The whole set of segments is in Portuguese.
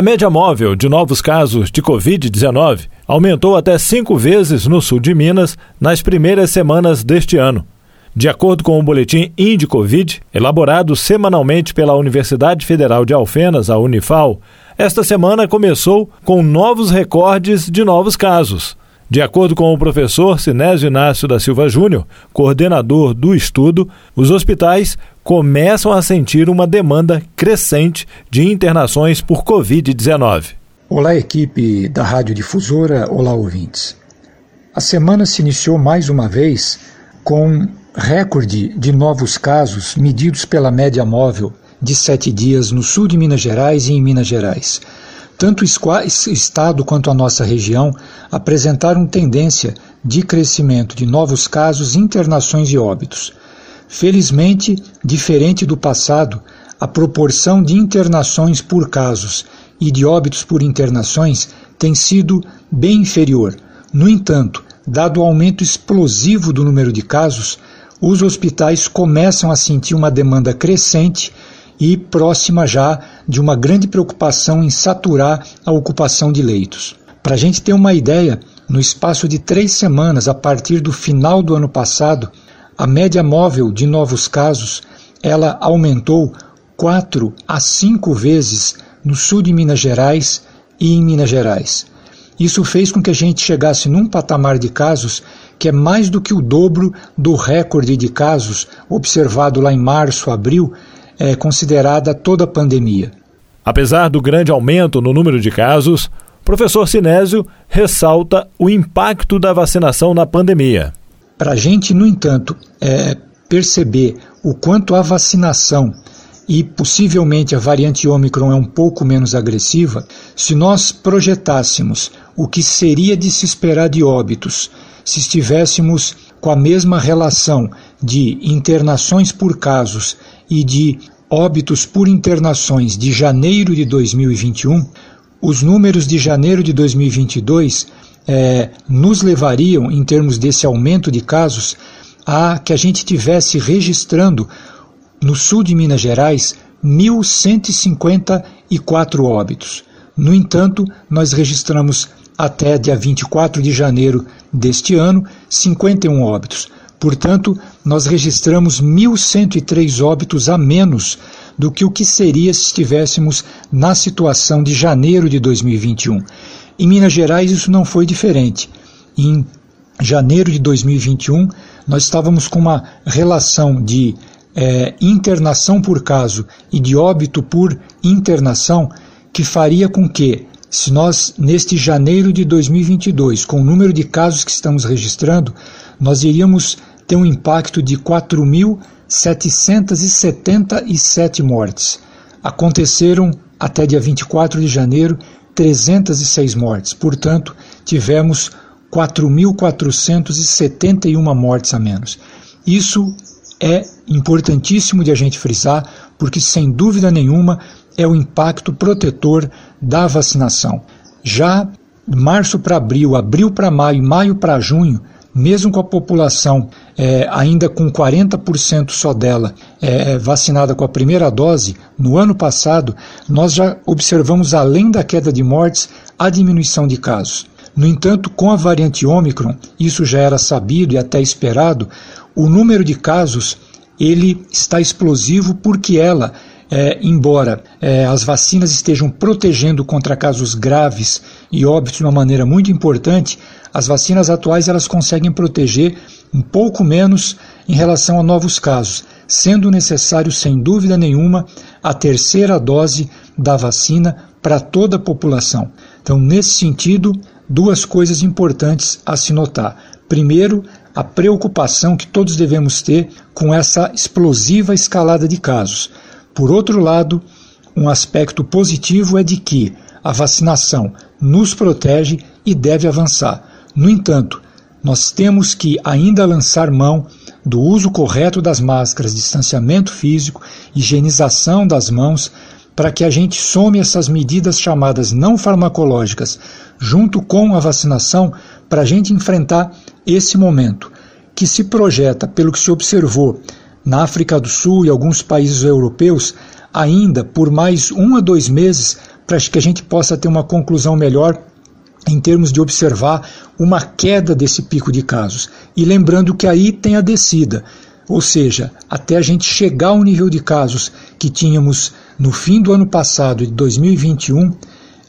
A média móvel de novos casos de Covid-19 aumentou até cinco vezes no sul de Minas nas primeiras semanas deste ano. De acordo com o boletim Indicovid, elaborado semanalmente pela Universidade Federal de Alfenas, a Unifal, esta semana começou com novos recordes de novos casos. De acordo com o professor Sinésio Inácio da Silva Júnior, coordenador do estudo, os hospitais começam a sentir uma demanda crescente de internações por Covid-19. Olá, equipe da Rádio Difusora, olá, ouvintes. A semana se iniciou mais uma vez com recorde de novos casos medidos pela média móvel de sete dias no sul de Minas Gerais e em Minas Gerais. Tanto o estado quanto a nossa região apresentaram tendência de crescimento de novos casos, internações e óbitos. Felizmente, diferente do passado, a proporção de internações por casos e de óbitos por internações tem sido bem inferior. No entanto, dado o aumento explosivo do número de casos, os hospitais começam a sentir uma demanda crescente e próxima já de uma grande preocupação em saturar a ocupação de leitos. Para a gente ter uma ideia, no espaço de três semanas, a partir do final do ano passado, a média móvel de novos casos ela aumentou quatro a cinco vezes no sul de Minas Gerais e em Minas Gerais. Isso fez com que a gente chegasse num patamar de casos que é mais do que o dobro do recorde de casos observado lá em março, abril, é, considerada toda a pandemia. Apesar do grande aumento no número de casos, professor Sinésio ressalta o impacto da vacinação na pandemia. Para a gente, no entanto, é, perceber o quanto a vacinação e possivelmente a variante Ômicron é um pouco menos agressiva, se nós projetássemos o que seria de se esperar de óbitos se estivéssemos com a mesma relação de internações por casos e de óbitos por internações de janeiro de 2021, os números de janeiro de 2022 é, nos levariam, em termos desse aumento de casos, a que a gente tivesse registrando no sul de Minas Gerais 1.154 óbitos. No entanto, nós registramos até dia 24 de janeiro deste ano 51 óbitos. Portanto, nós registramos 1.103 óbitos a menos do que o que seria se estivéssemos na situação de janeiro de 2021. Em Minas Gerais, isso não foi diferente. Em janeiro de 2021, nós estávamos com uma relação de é, internação por caso e de óbito por internação que faria com que, se nós, neste janeiro de 2022, com o número de casos que estamos registrando, nós iríamos tem um impacto de 4.777 mortes. Aconteceram até dia 24 de janeiro 306 mortes. Portanto, tivemos 4.471 mortes a menos. Isso é importantíssimo de a gente frisar, porque sem dúvida nenhuma é o impacto protetor da vacinação. Já março para abril, abril para maio, maio para junho, mesmo com a população é, ainda com 40% só dela é, vacinada com a primeira dose, no ano passado, nós já observamos, além da queda de mortes, a diminuição de casos. No entanto, com a variante Ômicron, isso já era sabido e até esperado, o número de casos ele está explosivo porque ela é, embora é, as vacinas estejam protegendo contra casos graves e óbitos de uma maneira muito importante, as vacinas atuais elas conseguem proteger um pouco menos em relação a novos casos, sendo necessário, sem dúvida nenhuma, a terceira dose da vacina para toda a população. Então, nesse sentido, duas coisas importantes a se notar. Primeiro, a preocupação que todos devemos ter com essa explosiva escalada de casos. Por outro lado, um aspecto positivo é de que a vacinação nos protege e deve avançar. No entanto, nós temos que ainda lançar mão do uso correto das máscaras, distanciamento físico, higienização das mãos, para que a gente some essas medidas chamadas não farmacológicas, junto com a vacinação, para a gente enfrentar esse momento, que se projeta, pelo que se observou na África do Sul e alguns países europeus, ainda por mais um a dois meses para que a gente possa ter uma conclusão melhor em termos de observar uma queda desse pico de casos. E lembrando que aí tem a descida, ou seja, até a gente chegar ao nível de casos que tínhamos no fim do ano passado, de 2021,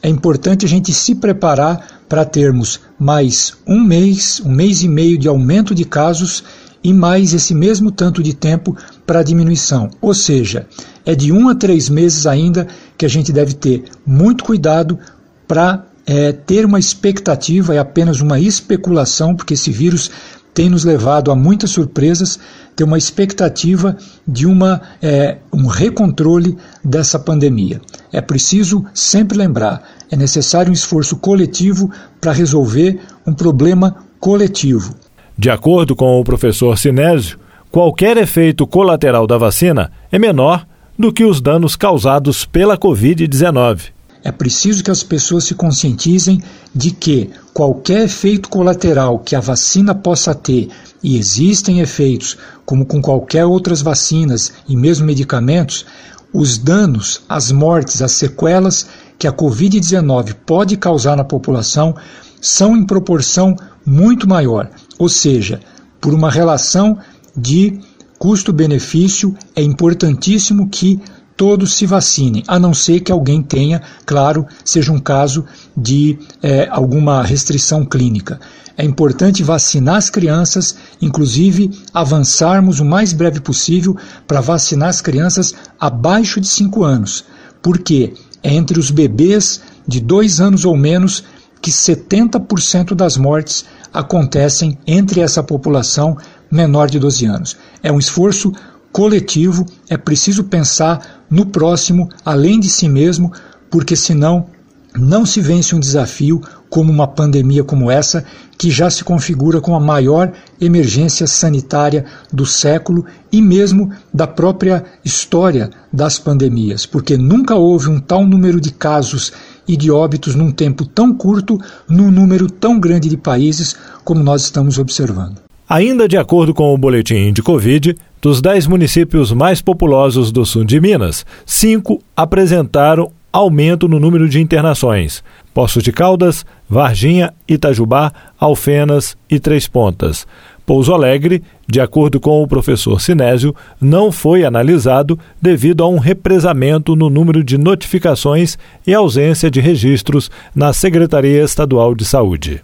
é importante a gente se preparar para termos mais um mês, um mês e meio de aumento de casos e mais esse mesmo tanto de tempo para diminuição. Ou seja, é de um a três meses ainda que a gente deve ter muito cuidado para é, ter uma expectativa, é apenas uma especulação, porque esse vírus tem nos levado a muitas surpresas, ter uma expectativa de uma, é, um recontrole dessa pandemia. É preciso sempre lembrar: é necessário um esforço coletivo para resolver um problema coletivo. De acordo com o professor Sinésio, qualquer efeito colateral da vacina é menor do que os danos causados pela Covid-19. É preciso que as pessoas se conscientizem de que qualquer efeito colateral que a vacina possa ter, e existem efeitos, como com qualquer outras vacinas e mesmo medicamentos, os danos, as mortes, as sequelas que a Covid-19 pode causar na população são em proporção muito maior, ou seja, por uma relação de custo-benefício, é importantíssimo que todos se vacinem, a não ser que alguém tenha, claro, seja um caso de é, alguma restrição clínica. É importante vacinar as crianças, inclusive avançarmos o mais breve possível para vacinar as crianças abaixo de 5 anos, porque é entre os bebês de 2 anos ou menos que 70% das mortes acontecem entre essa população menor de 12 anos. É um esforço coletivo, é preciso pensar no próximo além de si mesmo, porque senão não se vence um desafio como uma pandemia como essa, que já se configura como a maior emergência sanitária do século e mesmo da própria história das pandemias, porque nunca houve um tal número de casos e de óbitos num tempo tão curto, num número tão grande de países como nós estamos observando. Ainda de acordo com o boletim de Covid, dos 10 municípios mais populosos do sul de Minas, cinco apresentaram aumento no número de internações: Poços de Caldas, Varginha, Itajubá, Alfenas e Três Pontas. Pouso Alegre, de acordo com o professor Sinésio, não foi analisado devido a um represamento no número de notificações e ausência de registros na Secretaria Estadual de Saúde.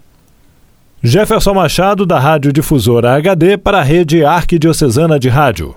Jefferson Machado, da Rádio Difusora HD, para a Rede Arquidiocesana de Rádio.